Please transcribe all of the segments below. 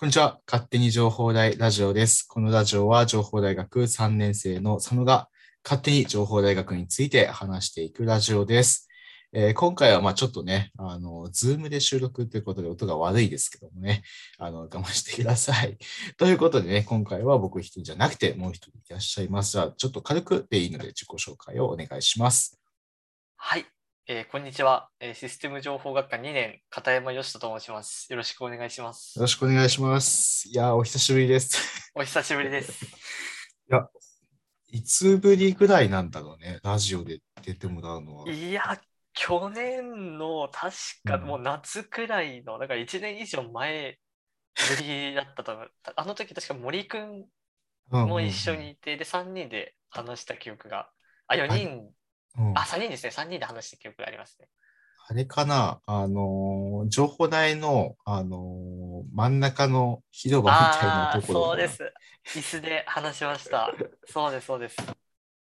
こんにちは。勝手に情報大ラジオです。このラジオは情報大学3年生の佐野が勝手に情報大学について話していくラジオです。えー今回はまあちょっとね、あの、ズームで収録ということで音が悪いですけどもね、あの、我慢してください。ということでね、今回は僕一人じゃなくてもう一人いらっしゃいます。じゃあ、ちょっと軽くでいいので自己紹介をお願いします。はい、えーこんにちは、えーシステム情報学科2年、片山義人と申します。よろしくお願いしますよ。ろしくお願いします。いやー、お久しぶりです。お久しぶりです。いつぶりぐらいなんだろうね、ラジオで出てもらうのは。いや、去年の確かうんもう夏くらいの、だから1年以上前ぶりだったと思う。あの時確か森くんも一緒にいて、で、3人で話した記憶が、あ、4人、うん、うんあ、3人ですね、3人で話した記憶がありますね。あれかな、あのー情報台の、あのー真ん中の広場みたいなところそうです。椅子で話しました。そうです、そうです。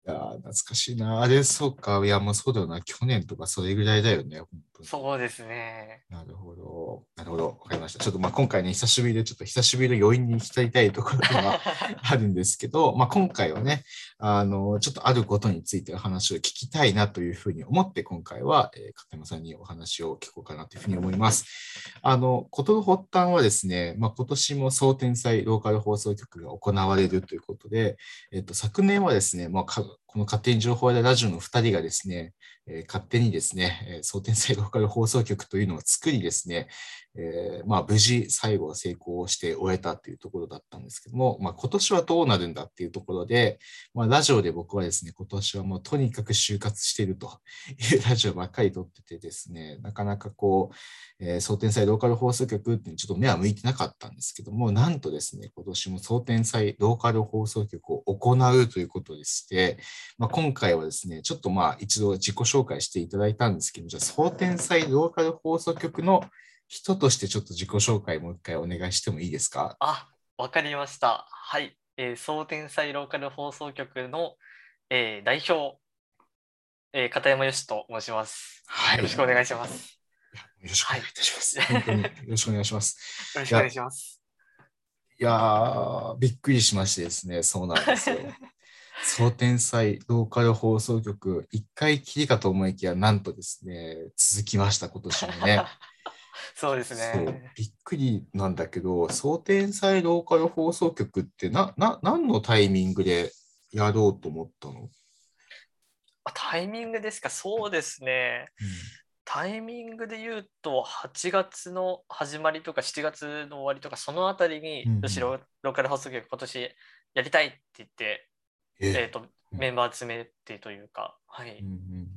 いやー懐かしいな。あれ、そうか。いや、もうそうだよな。去年とかそれぐらいだよね。本当にそうですね。なるほど。なるほど。わかりました。ちょっとまあ今回ね、久しぶりで、ちょっと久しぶりの余韻に浸りたいところが あるんですけど、まあ今回はね、あの、ちょっとあることについてお話を聞きたいなというふうに思って、今回は、えー片山さんにお話を聞こうかなというふうに思います。あの、ことの発端はですね、まあ今年も総天祭ローカル放送局が行われるということで、えっと、昨年はですね、まあ、かこの勝手に情報やラジオの2人がですね、え勝手にですね、総天才ローカル放送局というのを作りですね、えーまあ、無事最後は成功して終えたというところだったんですけども、まあ、今年はどうなるんだっていうところで、まあ、ラジオで僕はですね、今年はもうとにかく就活しているというラジオばっかり撮っててですね、なかなかこう、えー、総天祭ローカル放送局ってちょっと目は向いてなかったんですけども、なんとですね、今年も総天祭ローカル放送局を行うということでして、まあ、今回はですね、ちょっとまあ一度自己紹介していただいたんですけど、じゃあ、総天祭ローカル放送局の人としてちょっと自己紹介もう一回お願いしてもいいですか？あ、わかりました。はい。えー、総天祭ローカル放送局の、えー代表、えー片山義と申します。はい。よろしくお願いします。よろしくお願いいたします。本当によろしくお願いします。よろしくお願いします。いやー、びっくりしましてですね、そうなんですよ。総天祭ローカル放送局、一回きりかと思いきや、なんとですね、続きました、今年もね。そうですね。びっくりなんだけど、総天祭ローカル放送局ってな、な、何のタイミングでやろうと思ったの、あタイミングですか、そうですね。タイミングで言うと、8月の始まりとか7月の終わりとか、そのあたりにうんうん、よしロローカル放送局今年やりたいって言って、ええっと、メンバー集めてというか、はいうん。うんうん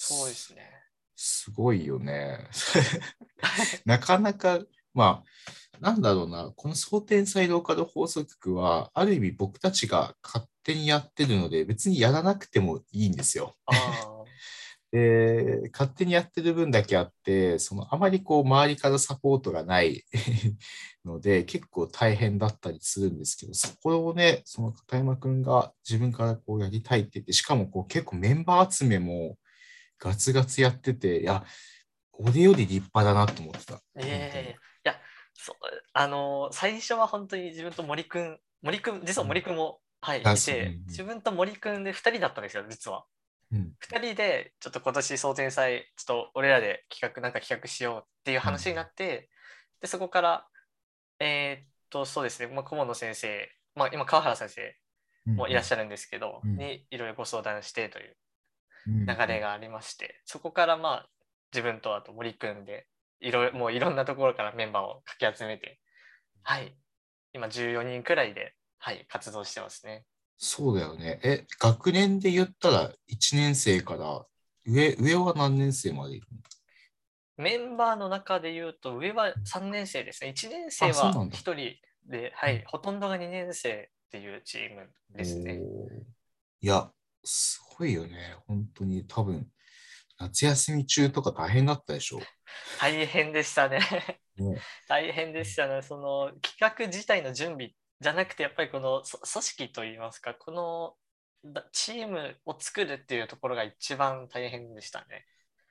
そうですね。すごいよね。なかなか、まあ、なんだろうな、この総天祭ローカル放送局は、ある意味僕たちが勝手にやってるので、別にやらなくてもいいんですよ。で、勝手にやってる分だけあって、そのあまりこう周りからサポートがない ので、結構大変だったりするんですけど、そこをね、その片山くんが自分からこうやりたいって言って、しかもこう結構メンバー集めもガツガツやってて、いや、俺より立派だなと思ってた。ええ。いや、そう、あの最初は本当に自分と森くん、森くん、実は森くんも、はい、いて自分と森くんで2人だったんですよ、実は。うん。2人で、ちょっと今年総天祭、ちょっと俺らで企画、なんか企画しようっていう話になって、で、そこから、えーっと、そうですね、まあ、顧問の先生、まあ、今、川原先生もいらっしゃるんですけど、うん。にいろいろご相談してというる流れがありまして、そこからまあ自分とあと森くんでいろいろもういろんなところからメンバーをかき集めてはい今14人くらいではい活動してますね。そうだよね。え、学年で言ったら1年生から、上、上は何年生までいるの？メンバーの中で言うと上は3年生ですね。1年生はあそうなんだ。1人ではいほとんどが2年生っていうチームですね。いや、すごいよね。本当に多分、夏休み中とか大変だったでしょ。大変でしたねね 大変でしたね。その企画自体の準備じゃなくて、やっぱりこのそ組織といいますか、このだチームを作るっていうところが一番大変でしたね。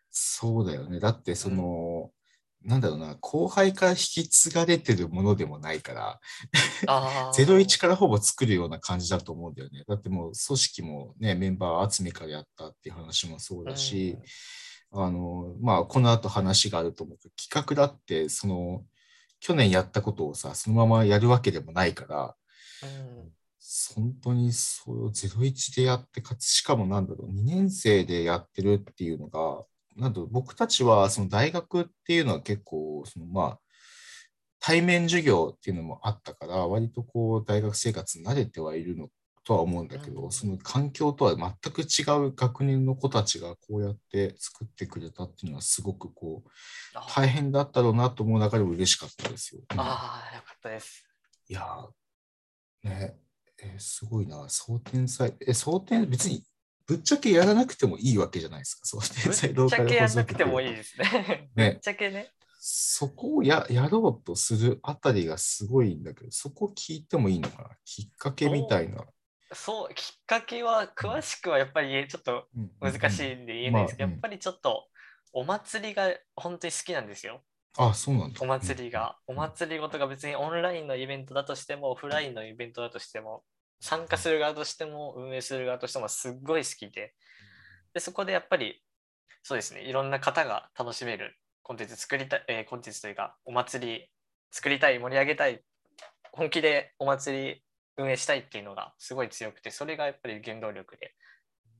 そうだよね。だって、その、なんだろうな、後輩から引き継がれてるものでもないから、あー。01からほぼ作るような感じだと思うんだよね。だってもう組織もね、メンバー集めからやったっていう話もそうだし、あの、まあ、この後話があると思うけど、企画だって、その、去年やったことをさ、そのままやるわけでもないから、うん。本当にそう、01でやって、かつ、しかもなんだろう、2年生でやってるっていうのが、なんだろう、僕たちは、その大学っていうのは結構、そのまあ、対面授業っていうのもあったから、割とこう、大学生活に慣れてはいるのとは思うんだけど、うんその環境とは全く違う学年の子たちがこうやって作ってくれたっていうのは、すごくこう、あ大変だったろうなと思う中でも嬉しかったですよ。あー、よかったです。いやー、ね、えーすごいな、蒼天祭、え、蒼天、別にぶっちゃけやらなくてもいいわけじゃないですか、蒼天祭ぶっちゃけやんなくてもいいい。ですね。ぶねっちゃけね。そこをややろうとするあたりがすごいんだけど、そこ聞いてもいいのかな、きっかけみたいな。そう、きっかけは詳しくはやっぱりちょっと難しいんで言えないですけど、まあやっぱりちょっとお祭りが本当に好きなんですよ。あ、そうなんだ。お祭りが。おうん祭りごとが別にオンラインのイベントだとしても、オフラインのイベントだとしても、参加する側としても、運営する側としてもすっごい好きで、でそこでやっぱり、そうですね、いろんな方が楽しめるコンテンツ作りたい、えーコンテンツというか、お祭り作りたい、盛り上げたい、本気でお祭り運営したいっていうのがすごい強くて、それがやっぱり原動力で、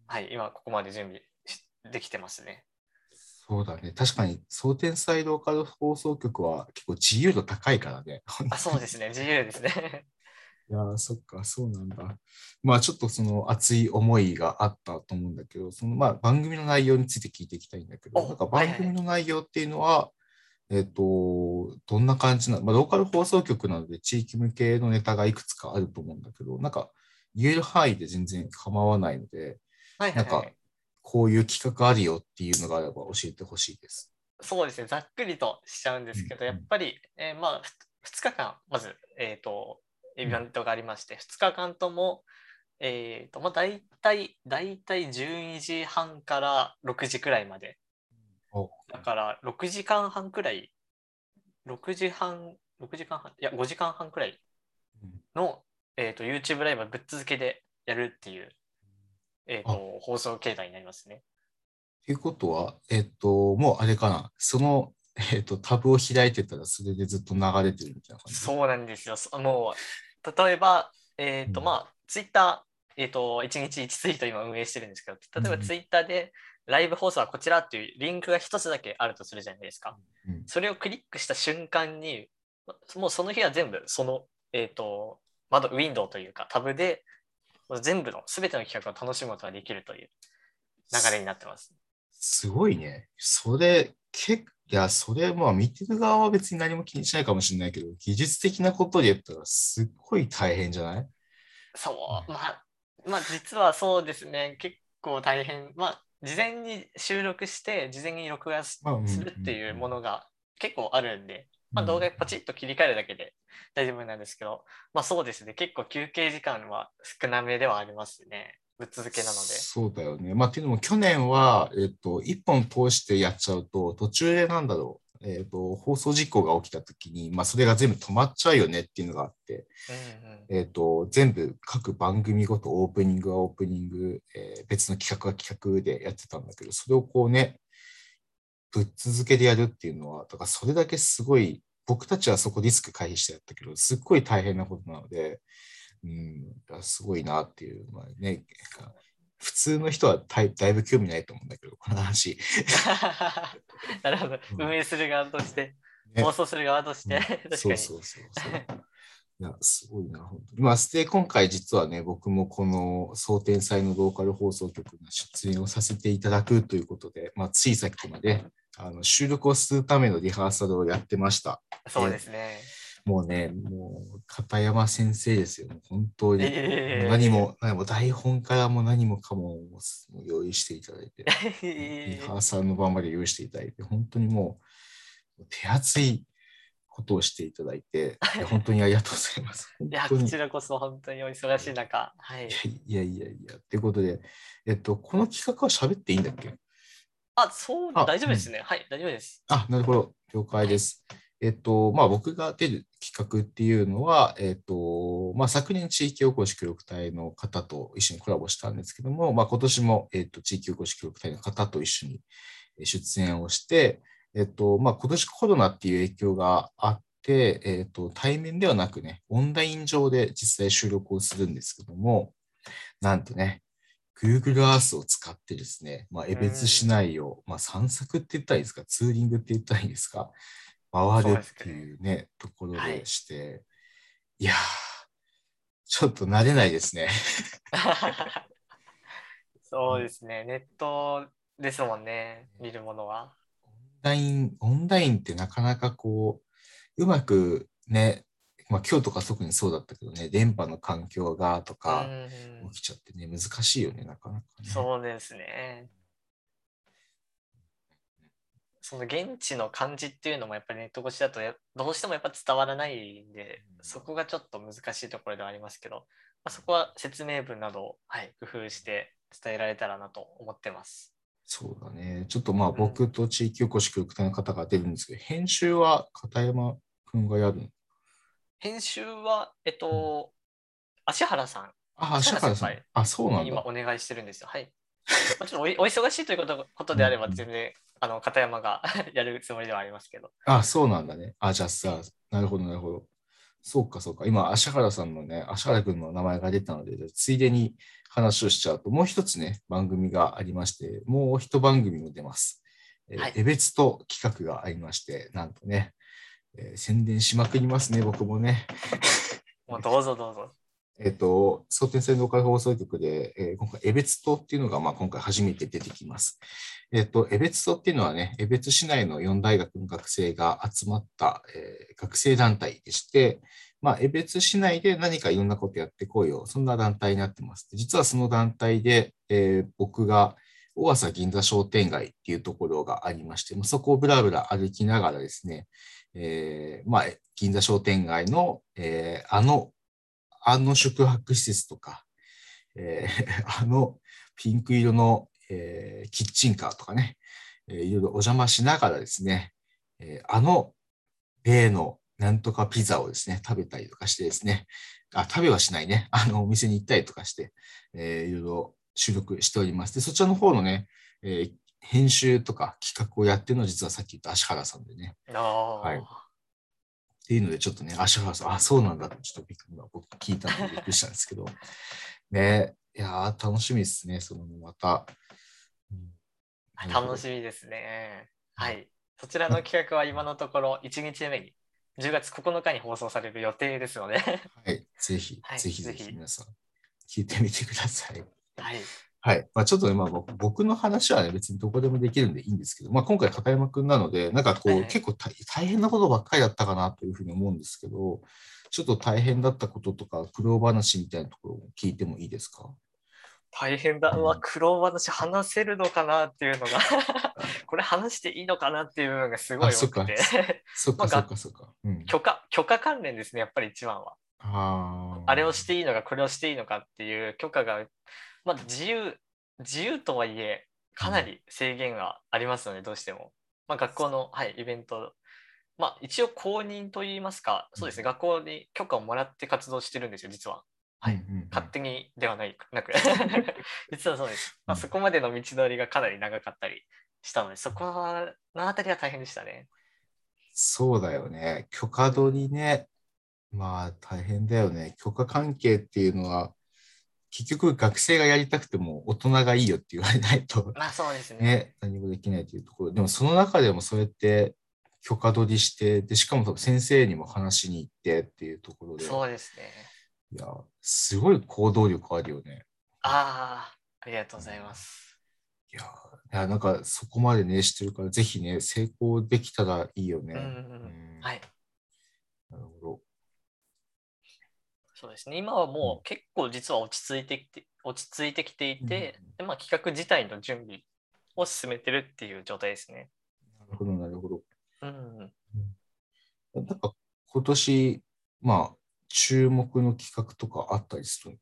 はい、今ここまで準備しできてますね。そうだね。確かに、蒼天祭ローカル放送局は結構自由度高いからね。あ、そうですね、自由ですね。いやーそっか、そうなんだ。まあちょっとその熱い思いがあったと思うんだけど、そのまあ番組の内容について聞いていきたいんだけど、おなんかはいはい番組の内容っていうのは、えっ、と、どんな感じなのまあローカル放送局なので地域向けのネタがいくつかあると思うんだけど、なんか言える範囲で全然構わないので、はいはい、なんかはい。こういう企画あるよっていうのがあれば教えてほしいです。そうですね、ざっくりとしちゃうんですけど、うんうんやっぱり、えーまあ、2日間、まず、えっ、と、イベントがありまして、2日間とも、えっ、と、まあ、大体、大体12時半から6時くらいまで。おだから、6時間半くらい、6時半、6時間半、いや、5時間半くらいうんの、えっ、と、YouTube ライブをぶっ続けでやるっていう、えっ、あと、放送形態になりますね。ということは、えっ、と、もうあれかな、その、えっ、と、タブを開いてたらそれでずっと流れてるみたいな感じ。そうなんですよ。そもう、例えば、えっ、と、うんまあ、ツイッター、えっ、と、1日1ツイート今運営してるんですけど、例えうんばツイッターで、ライブ放送はこちらっていうリンクが一つだけあるとするじゃないですか。うんそれをクリックした瞬間に、もうその日は全部、その、えっ、と、窓、ウィンドウというか、タブで、全部の、すべての企画を楽しむことができるという流れになってます。すごいね。それ、けいや、それ、まあ、見てる側は別に何も気にしないかもしれないけど、技術的なことで言ったら、すっごい大変じゃない？そう、まあ、まあ、実はそうですね、結構大変。まあ、事前に収録して、事前に録画するっていうものが結構あるんで、まあ、うん。動画パチッと切り替えるだけで大丈夫なんですけど、まあそうですね、結構休憩時間は少なめではありますね。ぶっ続けなので。そうだよね。まあ、っていうのも、去年は、えっと、一本通してやっちゃうと、途中でなんだろう、えっと、放送事故が起きたときに、まあ、それが全部止まっちゃうよねっていうのがあって、うんうんえっと、全部各番組ごとオープニングはオープニング、えー別の企画は企画でやってたんだけど、それをこうね、ぶっ続けでやるっていうのは、だからそれだけすごい、僕たちはそこリスク回避してやったけど、すっごい大変なことなので、うん、すごいなっていう、まあね、普通の人はだいだいぶ興味ないと思うんだけど、この話。なるほど、うん運営する側として、ね放送する側として、うん 確かに。そうそうそうそう。いや、すごいな、本当に。まあ、で、今回実はね、僕もこの蒼天祭のローカル放送局の出演をさせていただくということで、まあ、ついさっきまで、あの収録をするためのリハーサルをやってました。そうですね。もうね、もう片山先生ですよ。本当に。ええ何も、何も台本からも何もかも用意していただいて、リハーサルの場まで用意していただいて、本当にもう手厚いことをしていただいて、いや本当にありがとうございます。本いや、こちらこそ本当にお忙しい中、はい。いやいやいや、ということで、えっと、この企画は喋っていいんだっけ？あ、そう、あ大丈夫ですね。はい、大丈夫です。あ、なるほど。了解です。えっと、まあ、僕が出る企画っていうのは、えっと、まあ、昨年地域おこし協力隊の方と一緒にコラボしたんですけども、まあ、今年も、えっと、地域おこし協力隊の方と一緒に出演をして、えっと、まあ、今年コロナっていう影響があって、えっと、対面ではなくね、オンライン上で実際収録をするんですけども、なんとね、Google Earth を使ってですね、まあ、江別市内を、まあ、散策って言ったらいいですか、ツーリングって言ったらいいですか、回るっていうね、ところでして、い、やー、ちょっと慣れないですね。そうですね。ネットですもんね。見るものは。オンライン、オンラインってなかなかこう、うまくね、まあ今日とか特にそうだったけどね、電波の環境がとかうん起きちゃってね、難しいよね、なかなかね。そうですね。その現地の感じっていうのもやっぱりネット越しだとやどうしてもやっぱ伝わらないんで、うんそこがちょっと難しいところではありますけど、まあ、そこは説明文などを、はい、工夫して伝えられたらなと思ってます。そうだね。ちょっとまあ僕と地域おこし協力隊の方が出るんですけど、編集は片山くんがやるの？編集は、えっと、芦原さんあ、芦原さん。あ、そうなんだ。に今お願いしてるんですよ。はい。まあちょっとお忙しいということことであればうん全然、あの片山が やるつもりではありますけど。あ、そうなんだね。あ、じゃあさ、なるほど、なるほど。そうか、そうか。今、芦原さんのね、芦原くんの名前が出たので、ついでに話をしちゃうと、もう一つね、番組がありまして、もう一番組も出ます。えーはい江別と企画がありまして、なんとね、えー宣伝しまくりますね、僕もね。もうどうぞどうぞ。えっ、と、総天線ローカル放送局で、えー今回、江別島っていうのが、まあ、今回初めて出てきます。えっ、と、江別島っていうのはね、江別市内の4大学の学生が集まった、え学生団体でして、まあ、江別市内で何かいろんなことやってこいよ、そんな団体になってます。実はその団体で、え僕が、大浅銀座商店街っていうところがありまして、まあそこをぶらぶら歩きながらですね、えーまあ、銀座商店街の、えーあのあの宿泊施設とか、えー あのピンク色の、えーキッチンカーとかね、えーいろいろお邪魔しながらですね、えーあの例のなんとかピザをですね、食べたりとかしてですね、あ、食べはしないね、あのお店に行ったりとかして、えーいろいろ収録しております。で、そちらの方のね、えー編集とか企画をやってるのは実はさっき言った芦原さんでね、はいっていうので、ちょっとね、芦原さん、あ、そうなんだって、ちょっとびっくり、僕聞いたのでびっくりしたんですけど、ね、いやー、楽しみですね、そのまた。うん楽しみですね。はい。そちらの企画は今のところ1日目に10月9日に放送される予定ですので、はい、ぜひ、はいぜひぜひ皆さん、聞いてみてください。はい。はい。まあ、ちょっとね、まあ、僕僕の話はね、別にどこでもできるんでいいんですけど、まあ、今回、片山くんなので、なんかこう、結構大大変なことばっかりだったかなというふうに思うんですけど、ちょっと大変だったこととか、苦労話みたいなところを聞いてもいいですか？大変だ。うわ、苦労話話せるのかなっていうのが、これ話していいのかなっていう部分がすごい多くて、そっか、まあそっか、そっか。うん。許可、許可関連ですね、やっぱり一番は。あーあれをしていいのか、これをしていいのかっていう許可が、まあ、自由、自由とはいえ、かなり制限がありますので、どうしても。まあ、学校の、はい、イベント、まあ、一応公認といいますか、そうですね、うん学校に許可をもらって活動してるんですよ、実は。はい勝手にではないなく 実はそうです、まあ、うんそこまでの道のりがかなり長かったりしたのでそこはのあたりは大変でしたねそうだよね。許可取りね。まあ大変だよね。許可関係っていうのは、結局学生がやりたくても大人がいいよって言われないと、まあそうですねね、何もできないというところ。でもその中でもそうやって許可取りして、で、しかも先生にも話しに行ってっていうところで、そうですねいや、すごい行動力あるよね。ああありがとうございますいや、いやなんかそこまでね、してるから、ぜひね、成功できたらいいよね。うんうんうんうんはいなるほど。そうですね。今はもう結構実は落ち着いてきて落ち着いてきていて、でまあ、企画自体の準備を進めてるっていう状態ですね。なるほど、なるほど。うんうん。なんか今年、まあ、注目の企画とかあったりする？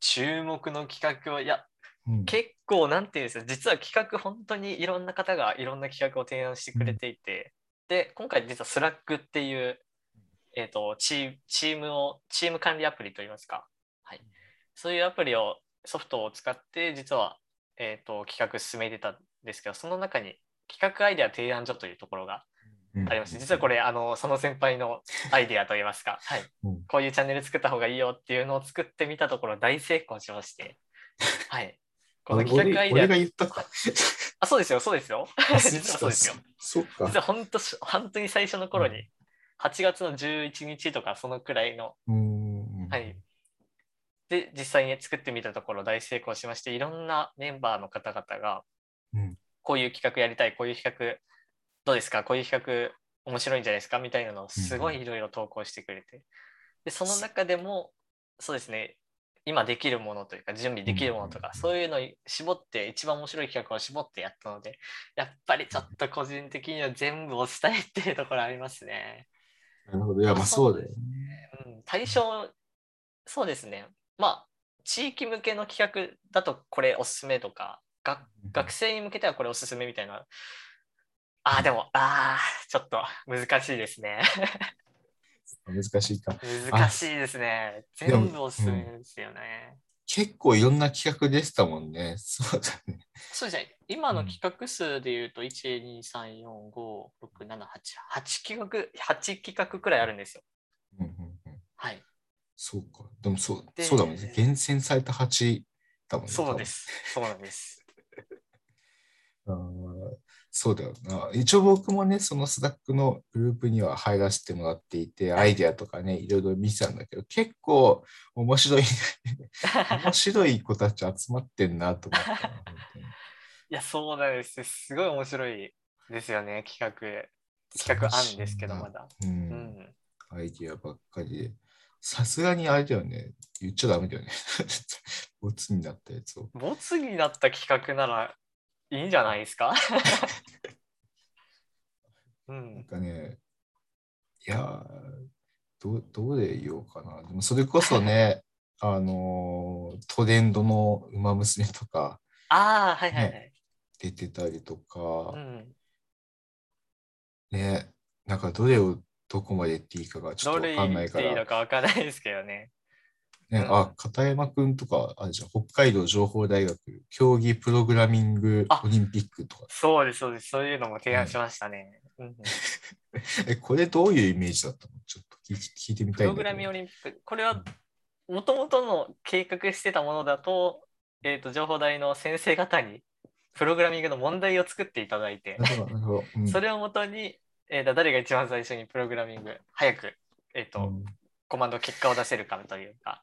注目の企画はいやの、うん。結構なんていうんですか実は企画本当にいろんな方がいろんな企画を提案してくれていて、で、今回実は Slack っていう、えっ、とチー、チームを、チーム管理アプリといいますか、はい。そういうアプリを、ソフトを使って、実は、えっ、と、企画進めてたんですけど、その中に企画アイデア提案所というところがありまして、実はこれ、あの、その先輩のアイデアといいますか、はい。うんこういうチャンネル作った方がいいよっていうのを作ってみたところ、大成功しまして、はい。この俺企画アイデア。あ、そうですよ、そうですよ。実はそうですよ。実。は本当し、本当に最初の頃に、8月の11日とかそのくらいの。はい。で、実際に作ってみたところ大成功しまして、いろんなメンバーの方々が、うんこういう企画やりたい、こういう企画どうですか、こういう企画面白いんじゃないですかみたいなのをすごいいろいろ投稿してくれて、で、その中でも、そうですね、今できるものというか、準備できるものとか、うんそういうのを絞って、一番面白い企画を絞ってやったので、やっぱりちょっと個人的には全部をしたいっていうところありますね。なるほど。いや、まあそうだよね。うん、対象、そうですね。まあ、地域向けの企画だとこれおすすめとか、が学生に向けてはこれおすすめみたいな。ああ、でも、ああ、ちょっと難しいですね。難しいか。難しいですね。全部おすすめですよね。結構いろんな企画でしたもんね。そうだね。そうですね。今の企画数で言うと、1、2、3、4、5、6、7、8、8企画、8企画くらいあるんですよ。うんうんうん。はい。そうか。でもそう、でそうだもんね。厳選された8だもんね。そうです。そうなんです。あーそうだよな。一応僕もね、そのスラックのグループには入らせてもらっていて、アイデアとかね、いろいろ見てたんだけど、結構面白い、面白い子たち集まってんなと思ったいや、そうなんです。すごい面白いですよね、企画。企画案ですけど、まだ。う。うんん。アイディアばっかりで。さすがにあれだよね。言っちゃダメだよね。ボツになったやつを。ボツになった企画ならいいんじゃないですか？うなんん。かね、いやーどう、どうで言おうかな。でもそれこそね、あのートレンドの馬娘とかああ、はいはいはい。出てたりとうか、ん。ね、なんかどれをどこまで言っていいかがちょっとわどれ言かんないから、っていいのかわからないですけどね。ね、うんあ、片山くんとか、あれじゃん、北海道情報大学競技プログラミングあオリンピックとか。そうです、そうです。そういうのも提案しましたね。え、これどういうイメージだったの？ちょっと聞い聞いてみたい。プログラミングオリンピック、これはもともとの計画してたものだと、えっ、と、情報大の先生方にプログラミングの問題を作っていただいて、それをもとに、えーと誰が一番最初にプログラミング、早く、えっ、と、うん。コマンド結果を出せるかというか、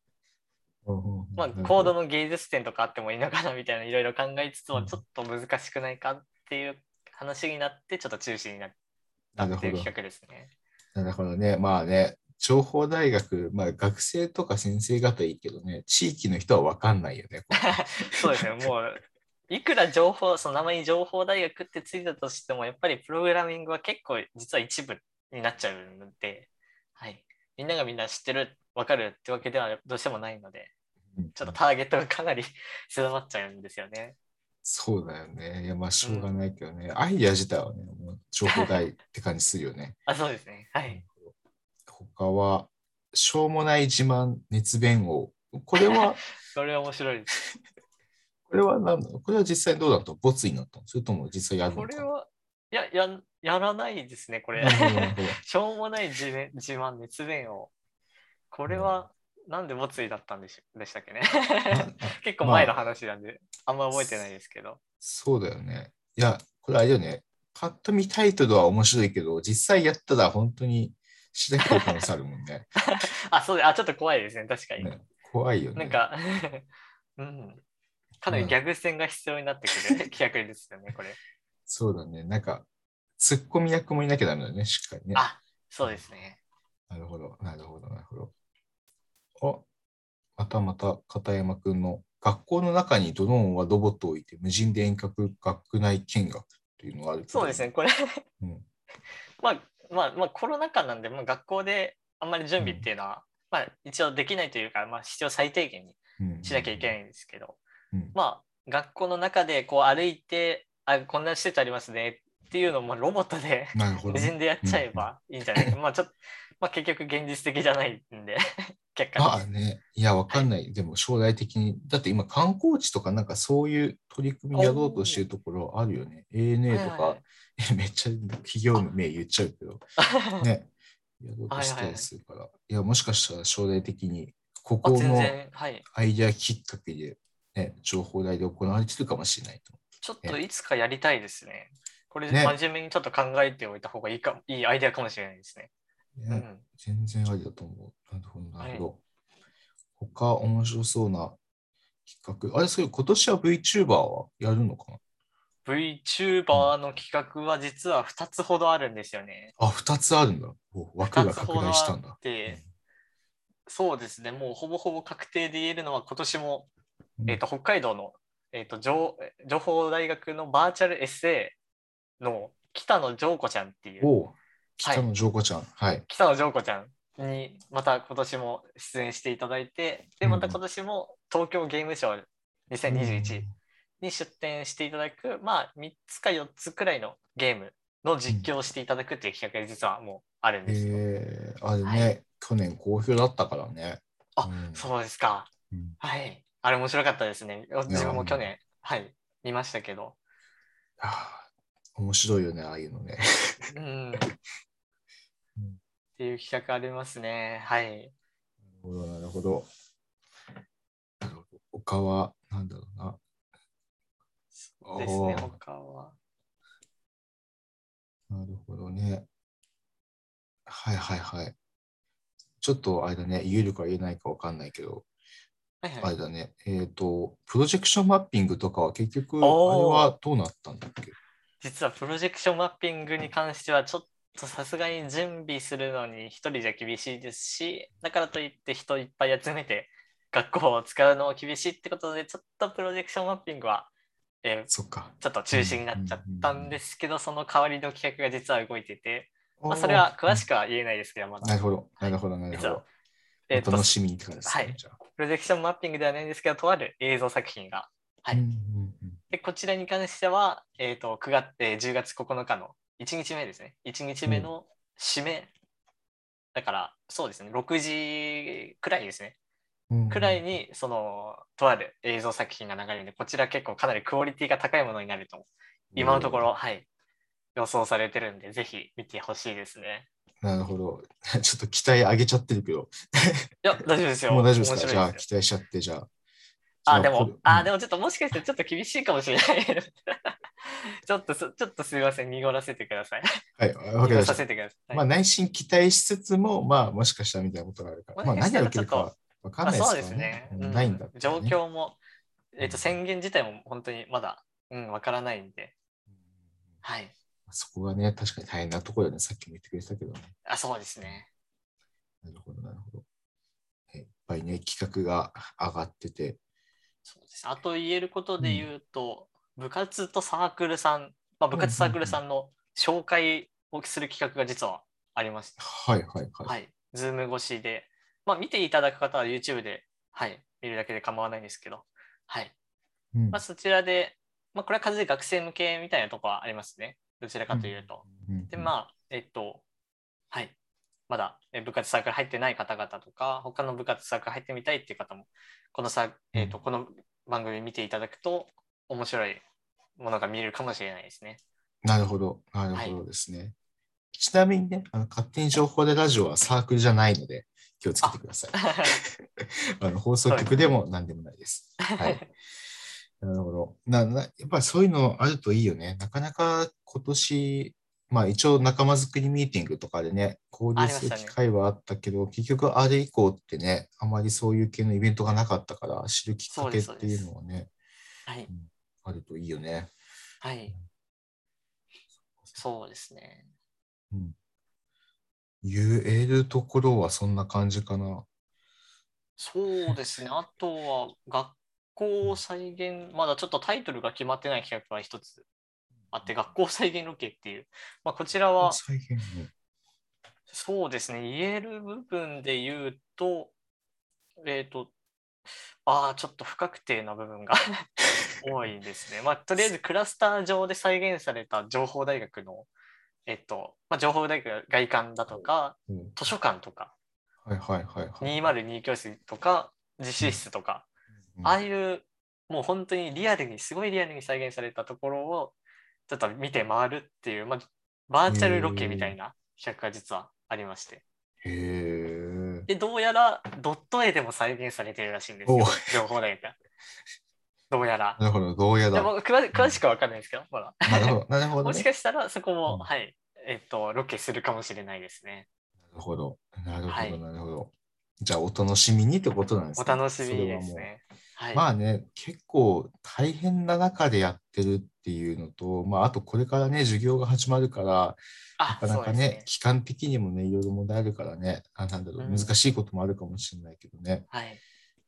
まあ、コードの芸術点とかあってもいいのかなみたいないろいろ考えつつも、うんちょっと難しくないかっていう話になって、ちょっと中止になったなるほどっていう企。画ですね。なるほどね。まあね、情報大学、まあ学生とか先生方いいけどね、地域の人は分かんないよね。こ そうですね、もう、いくら情報、その名前に情報大学ってついたとしても、やっぱりプログラミングは結構実は一部になっちゃうので、はい。みんながみんな知ってる、わかるってわけではどうしてもないので、れちょっとターゲットがかなり 狭まっちゃうんですよね。そうだよね。いや、まあしょうがないけどね。アイデア自体はね、もう情報大って感じするよね。あ、そうですね。はい。他は、しょうもない自慢熱弁王。これは、それは面白いです。これは何なの？これは実際どうだったの？ボツになったの？それとも実際やるのか？これは、いや、ややらないですね、これ しょうもない自慢自慢熱弁を。これは、なんでボツにだったんでしでしたっけね。結構前の話なんで、あんま覚えてないですけど。そうだよね。いや、これあれだよね。パッと見タイトルは面白いけど、実際やったら本当にしなきゃい可能性あるもんね。あ、そうで、あ、ちょっと怖いですね、確かに。ね怖いよね。なんか、うん。かなりギャグ戦が必要になってくる企画ですよね、これ。そうだね。なんか、ツッコミ役もいなきゃダメだね、しっかりね。あ、そうですね。なるほど、なるほど、なるほど。あ、またまた片山くんの学校の中にドローンはロボットを置いて無人で遠隔学内見学っていうのがあるそうですね、これ、うん。まあ、まあ、まあ、コロナ禍なんで、まあ、学校であんまり準備っていうのは、まあ、一応できないというか、まあ、必要最低限にうん。しなきゃいけないんですけど、うん。まあ、学校の中でこう歩いて、あ、こんな施設ありますねっていうのもロボットで。無人でやっちゃえばいいんじゃない？か。まあちょっと、まあ結局現実的じゃないんで、結果まあね、いや、わかんない。でも将来的に、だって今観光地とかなんかそういう取り組みやろうとしてるところあるよね。ANA とか、はいはいめっちゃ企業名言っちゃうけど、ね、やろうとしたりするから。いや、もしかしたら将来的に、こあこの。アイデアきっかけで、ね、情報台で行われてるかもしれないと。ちょっといつかやりたいですね。これ、ね真面目にちょっと考えておいた方がいいか、いいアイデアかもしれないですね。ねうん。全然ありだと思う。なるほど、なるほど。他、面白そうな企画。あれ、それ今年は VTuber はやるのかな？VTuber の企画は実は2つほどあるんですよね。あ、2つあるんだ。お枠2が拡大したんだっ。て、そうですね、もうほぼほぼ確定で言えるのは今年も、うんえー、と北海道の、えー、と情情報大学のバーチャルエッセイの北野譲子ちゃんっていう、北野譲子ちゃん。はい。北野譲子ちゃんにまた今年も出演していただいて、で、また今年も東京ゲームショウ2021に出展していただく、まあ3つか4つくらいのゲームの実況をしていただくっていう企画が実はもうあるんですよ。えー、あれね、はい去年好評だったからね。あうんそうですか。うんはい。あれ面白かったですね。自分も去年、はい、見ましたけど。あー面白いよね、ああいうのね。うん。っていう企画ありますね。はい。なるほど、なるほど。他は、なんだろうな。そうですね、他は。なるほどね。はいはいはい。ちょっとあれだね、言えるか言えないかわかんないけど、はいはい。あれだね、えっ、と、プロジェクションマッピングとかは結局、あれはどうなったんだっけ？実はプロジェクションマッピングに関してはちょっとさすがに準備するのに一人じゃ厳しいですしだからといって人いっぱい集めて学校を使うのも厳しいってことでちょっとプロジェクションマッピングは、えーそっか。ちょっと中止になっちゃったんですけど、その代わりの企画が実は動いてて、まあ、それは詳しくは言えないですけどまだ。なるほど、なるほど、なるほど。えーとお楽しみにって感じですね。はい。プロジェクションマッピングではないんですけどとある映像作品が。はい。うんうんうんでこちらに関しては、えー、と9月、えー10月9日の1日目ですね。1日目の締め、だからそうですね、6時くらいですね。うんくらいに、その、とある映像作品が流れるんで、こちら結構かなりクオリティが高いものになると、今のところ、はい、予想されてるんで、ぜひ見てほしいですね。なるほど。ちょっと期待上げちゃってるけど、いや、大丈夫ですよ。もう大丈夫ですか？じゃあ期待しちゃって、じゃあ。あ、でもあ、うんでもちょっともしかしてちょっと厳しいかもしれない。ちょっとす、ちょっとすみません、濁らせてください。はい、わかり濁ました。させてください。まあ内心期待しつつも、まあもしかしたらみたいなことがあるから、まあ何が起きるかはわかんないですからまあそうですね。ないんだ状況も、えっ、と、うん宣言自体も本当にまだ、うん、わからないんで、はい。そこがね、確かに大変なところだね。さっきも言ってくれてたけどね。あ、そうですね。なるほど、なるほど。えいっぱいね、企画が上がってて。そうです。あと言えることで言うと、部活とサークルさん、まあ、部活サークルさんの紹介をする企画が実はありまして、はいはいはい。はい。ズーム越しで、まあ、見ていただく方は YouTube で、はい、見るだけで構わないんですけど、はい。うんまあ、そちらで、まあ、これは完全に学生向けみたいなところはありますね。どちらかというと。うんで、まあ、えっと、はい。まだえ部活サークル入ってない方々とか、他の部活サークル入ってみたいっていう方も、このさ、えっと、この番組見ていただくと、面白いものが見れるかもしれないですね。なるほど、なるほどですね。ちなみにね、あの勝手に情報でラジオはサークルじゃないので、気をつけてください。あ の放送局でも何でもないです。はい。なるほど。ななやっぱりそういうのあるといいよね。なかなか今年、まあ一応仲間づくりミーティングとかでね、交流する機会はあったけど、結局あれ以降ってね、あまりそういう系のイベントがなかったから、知るきっかけっていうのはね、はい。あるといいよね。はい。そうですね。うん。言えるところはそんな感じかな。そうですね。あとは、学校再現、まだちょっとタイトルが決まってない企画が一つ。あって、学校再現ロケっていう、まあ、こちらは、そうですね、言える部分で言うと、えっ、と、ああ、ちょっと不確定な部分が 多いですね。まあ、とりあえずクラスター上で再現された情報大学の、えっと、まあ、情報大学外観だとか、うん。図書館とか、はいはいはいはい。202教室とか、実習室とか、うんああいう、もう本当にリアルに、すごいリアルに再現されたところを、ちょっと見て回るっていう、まあ、バーチャルロケみたいな企画が実はありまして。へえ。で、どうやらドット絵でも再現されてるらしいんですよ情報大学が。どうやら。なるほど、どうやだ。でも詳詳しくは分かんないですけど、ほら。なるほど、なるほど、ね。もしかしたらそこも、うんはい、えっと、ロケするかもしれないですね。なるほど、なるほはいど、なるほど。じゃあ、お楽しみにってことなんですおね。楽しみですね。はい。まあね、結構大変な中でやってるっていうのと、まあ、あとこれからね、授業が始まるから、あなかなかね、ね。期間的にもね、いろいろ問題あるからね、あなんだろう、うん難しいこともあるかもしれないけどね、はい。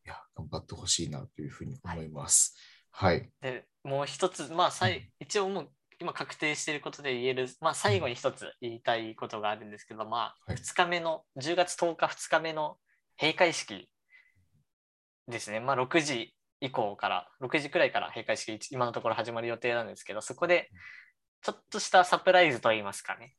いや、頑張ってほしいなというふうに思います。はい。で、もう一つ、まあ、さうんい一応もう今確定していることで言える、まあ、最後に一つ言いたいことがあるんですけど、まあ、はい2日目の、10月10日2日目の閉会式ですね。まあ、6時以降から、6時くらいから閉会式、今のところ始まる予定なんですけど、そこで、ちょっとしたサプライズといいますかね。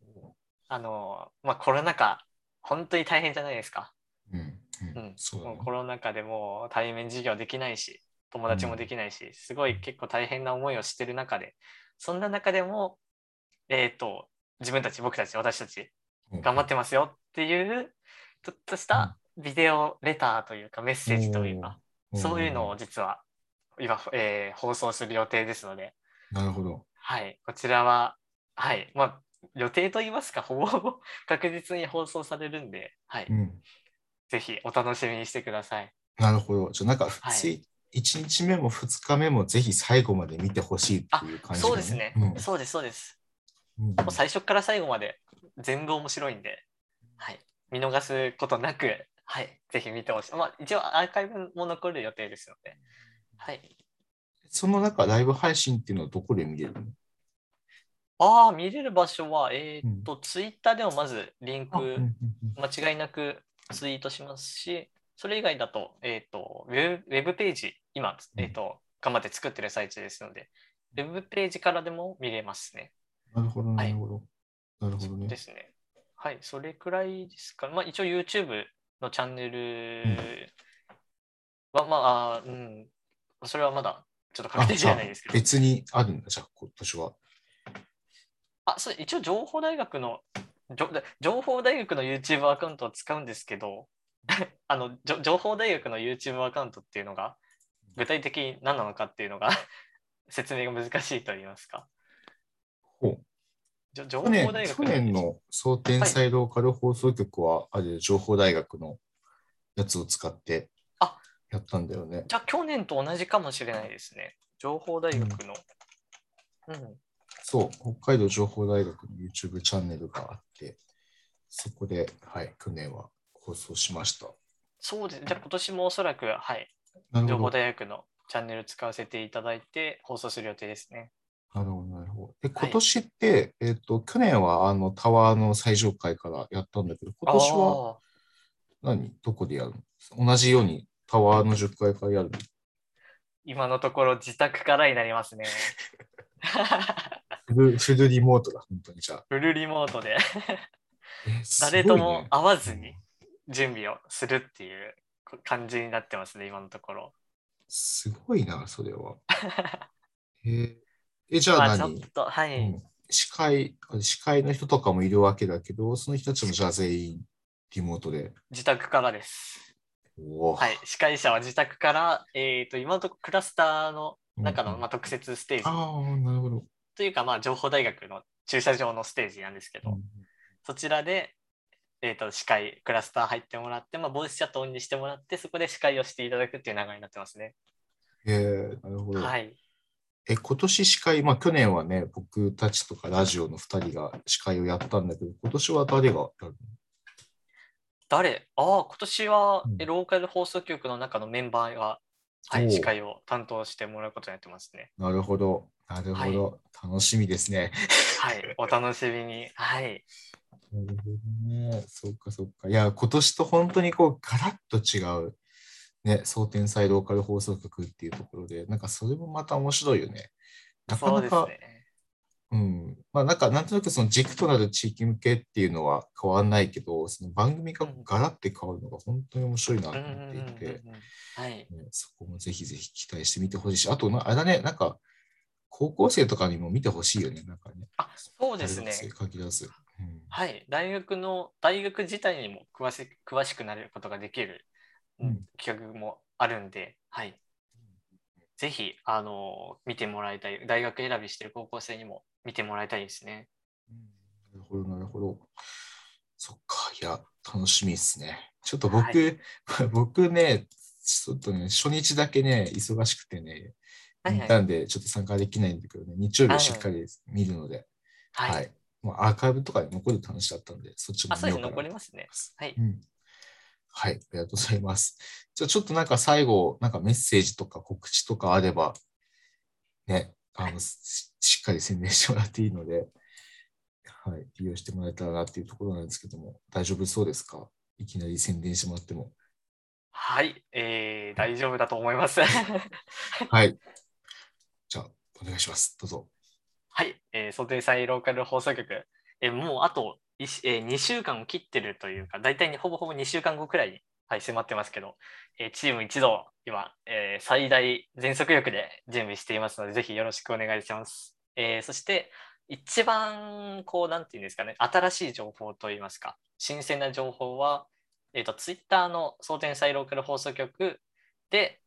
あの、まあ、コロナ禍、本当に大変じゃないですか。うん、ううん。コロナ禍でもう対面授業できないし友達もできないし、すごい結構大変な思いをしてる中でそんな中でもえっ、と自分たち僕たち私たちうん。頑張ってますよっていうちょっとしたビデオレターというかメッセージというか、そういうのを実は今、えー放送する予定ですので、なるほど。はい、こちらは、はい、まあ予定と言いますかほぼほぼ 確実に放送されるんで、はい、うん。ぜひお楽しみにしてください。なるほど。じゃあ、なんか、はい。つい1日目も2日目もぜひ最後まで見てほしいっていう感じだそうですね、うん。そうです、そうです。うん。もう最初から最後まで全部面白いんで、はい、見逃すことなく、はい、ぜひ見てほしい。まあ、一応アーカイブも残る予定ですので、はい。その中、ライブ配信っていうのはどこで見れるの？ああ、見れる場所は、えーっと、ツイッターでもまずリンク間違いなくツイートしますし、それ以外だと、えーっと、ウェブウェブページ、今、えーっと、頑張って作ってる最中ですので、ウェブページからでも見れますね。なるほど、なるほど。なるほどねで。すね。はい、それくらいですか。まあ、一応 YouTube のチャンネルは、まああー、うん、それはまだちょっと確定じゃないですけど。別にあるんだ、じゃあ、今年は。あ、そう、一応情報大学の、情報大学の YouTube アカウントを使うんですけど、あの、じょ情報大学の YouTube アカウントっていうのが、具体的に何なのかっていうのが 説明が難しいと言いますか。情去年報大学去年の総天才ローカル放送局は、あれ、情報大学のやつを使ってあやったんだよね。じゃあ去年と同じかもしれないですね。情報大学の。うん。そう、北海道情報大学の YouTube チャンネルがあって、そこで、はい、去年は放送しました。そうです。じゃあ今年もおそらく、はい、情報。大学のチャンネル使わせていただいて放送する予定ですね。なるほど。で、今年って、えっ、と、去年はあのタワーの最上階からやったんだけど、今年は何？どこでやるの？同じようにタワーの10階からやるの？今のところ自宅からになりますね。フルフルリモートだ、本当にじゃあ。フルリモートで。えすごい誰ねとも会わずに準備をするっていう感じになってますね、今のところ。すごいな、それは。えーえ、じゃあ何、っと、はい。うん司会、司会の人とかもいるわけだけど、その人たちもじゃあ全員リモートで。自宅からです。はい。司会者は自宅から、えっ、と、今のところクラスターの中の、まあ、特設ステージああ、なるほど。というか、まあ、情報大学の駐車場のステージなんですけど、うんそちらで、えー、と司会、クラスター入ってもらって、まあ、ボイスチャットオンにしてもらって、そこで司会をしていただくっていう流れになってますね。えー、なるほど。はい。え、今年司会、まあ去年はね、僕たちとかラジオの2人が司会をやったんだけど、今年は誰がやる誰？ああ、今年は、うんえローカル放送局の中のメンバーが、はい、司会を担当してもらうことになってますね。のなるほど。なるほど。楽しみですね。はい、お楽しみに。はい。なるほどね。そっかそっか。いや、今年と本当にこう、ガラッと違う。ね、総天才ローカル放送局っていうところで、なんかそれもまた面白いよね。なかなか、ね。うん。まあなんか、なんとなくその軸となる地域向けっていうのは変わらないけど、その番組がガラッて変わるのが本当に面白いなとうんうんうん思っていて、そこもぜひぜひ期待してみてほしいし、あとな、あれだね、なんか、高校生とかにも見てほしいよね、なんかね。あ、そうですね限らず。うんはい。大学の、大学自体にも詳し詳しくなることができる、うんうん企画もあるんで、はい。ぜひ、あの、見てもらいたい。大学選びしてる高校生にも見てもらいたいですね。なるほど、なるほど。そっか、いや、楽しみですね。ちょっと僕、僕ね、ちょっとね、初日だけね、忙しくてね、はいはいインターンでちょっと参加できないんだけどね、日曜日はしっかり見るので、はい。はい。もうアーカイブとかに残る話だったんで、そっちも。見ようかな残りますね。はい。うん。はい、ありがとうございます。じゃあちょっとなんか最後、なんかメッセージとか告知とかあれば、ね、あの、ししっかり宣伝してもらっていいので、はい、利用してもらえたらなっていうところなんですけども、大丈夫そうですか？いきなり宣伝してもらっても。はい。えー、大丈夫だと思います。はい。じゃあ、お願いします。どうぞ。はい、えー、想定祭ローカル放送局、えーもうあと、えー、2週間を切ってるというか、大体にほぼほぼ2週間後くらいに、はい、迫ってますけど、えーチーム一同、今、えー最大全速力で準備していますので、ぜひよろしくお願いします。えーそして、一番、こう、なんていうんですかね、新しい情報といいますか、新鮮な情報は、えっ、と、ツイッターの総天祭ローカル放送局で、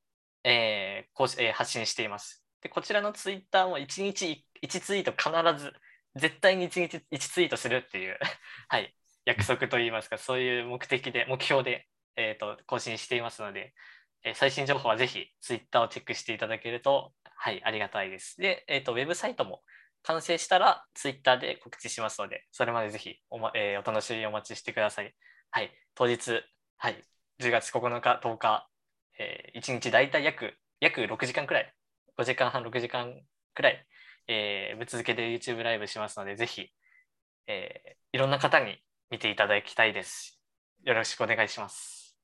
えーこうえー発信しています。で、こちらのツイッターも1日1ツイート必ず、絶対に1日1ツイートするっていう、はい、約束といいますか、そういう目的で、目標で、えー、と更新していますので、えー最新情報はぜひツイッターをチェックしていただけると、はい、ありがたいです。で、えー、とウェブサイトも完成したらツイッターで告知しますので、それまでぜひお,、まえーお楽しみにお待ちしてください。はい、当日、はい、10月9日、10日、え1日大体約約6時間くらい、5時間半、6時間くらい、えーぶっ続けで YouTube ライブしますので、ぜひ、えーいろんな方に見ていただきたいです。よろしくお願いします。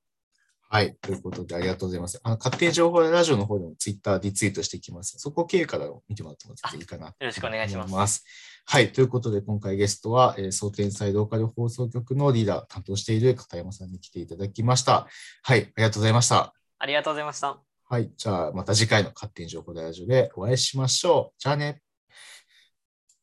はい。ということで、ありがとうございます。あの勝手に情報ラジオの方でもツイッターリツイートしていきます。そこを経由から見てもらってもいいかな。よろしくお願いしますはい。ということで、今回ゲストは、えー、総天才ローカル放送局のリーダー担当している片山さんに来ていただきました。はい。ありがとうございました。ありがとうございました。はい。じゃあ、また次回の勝手に情報ラジオでお会いしましょう。じゃあね。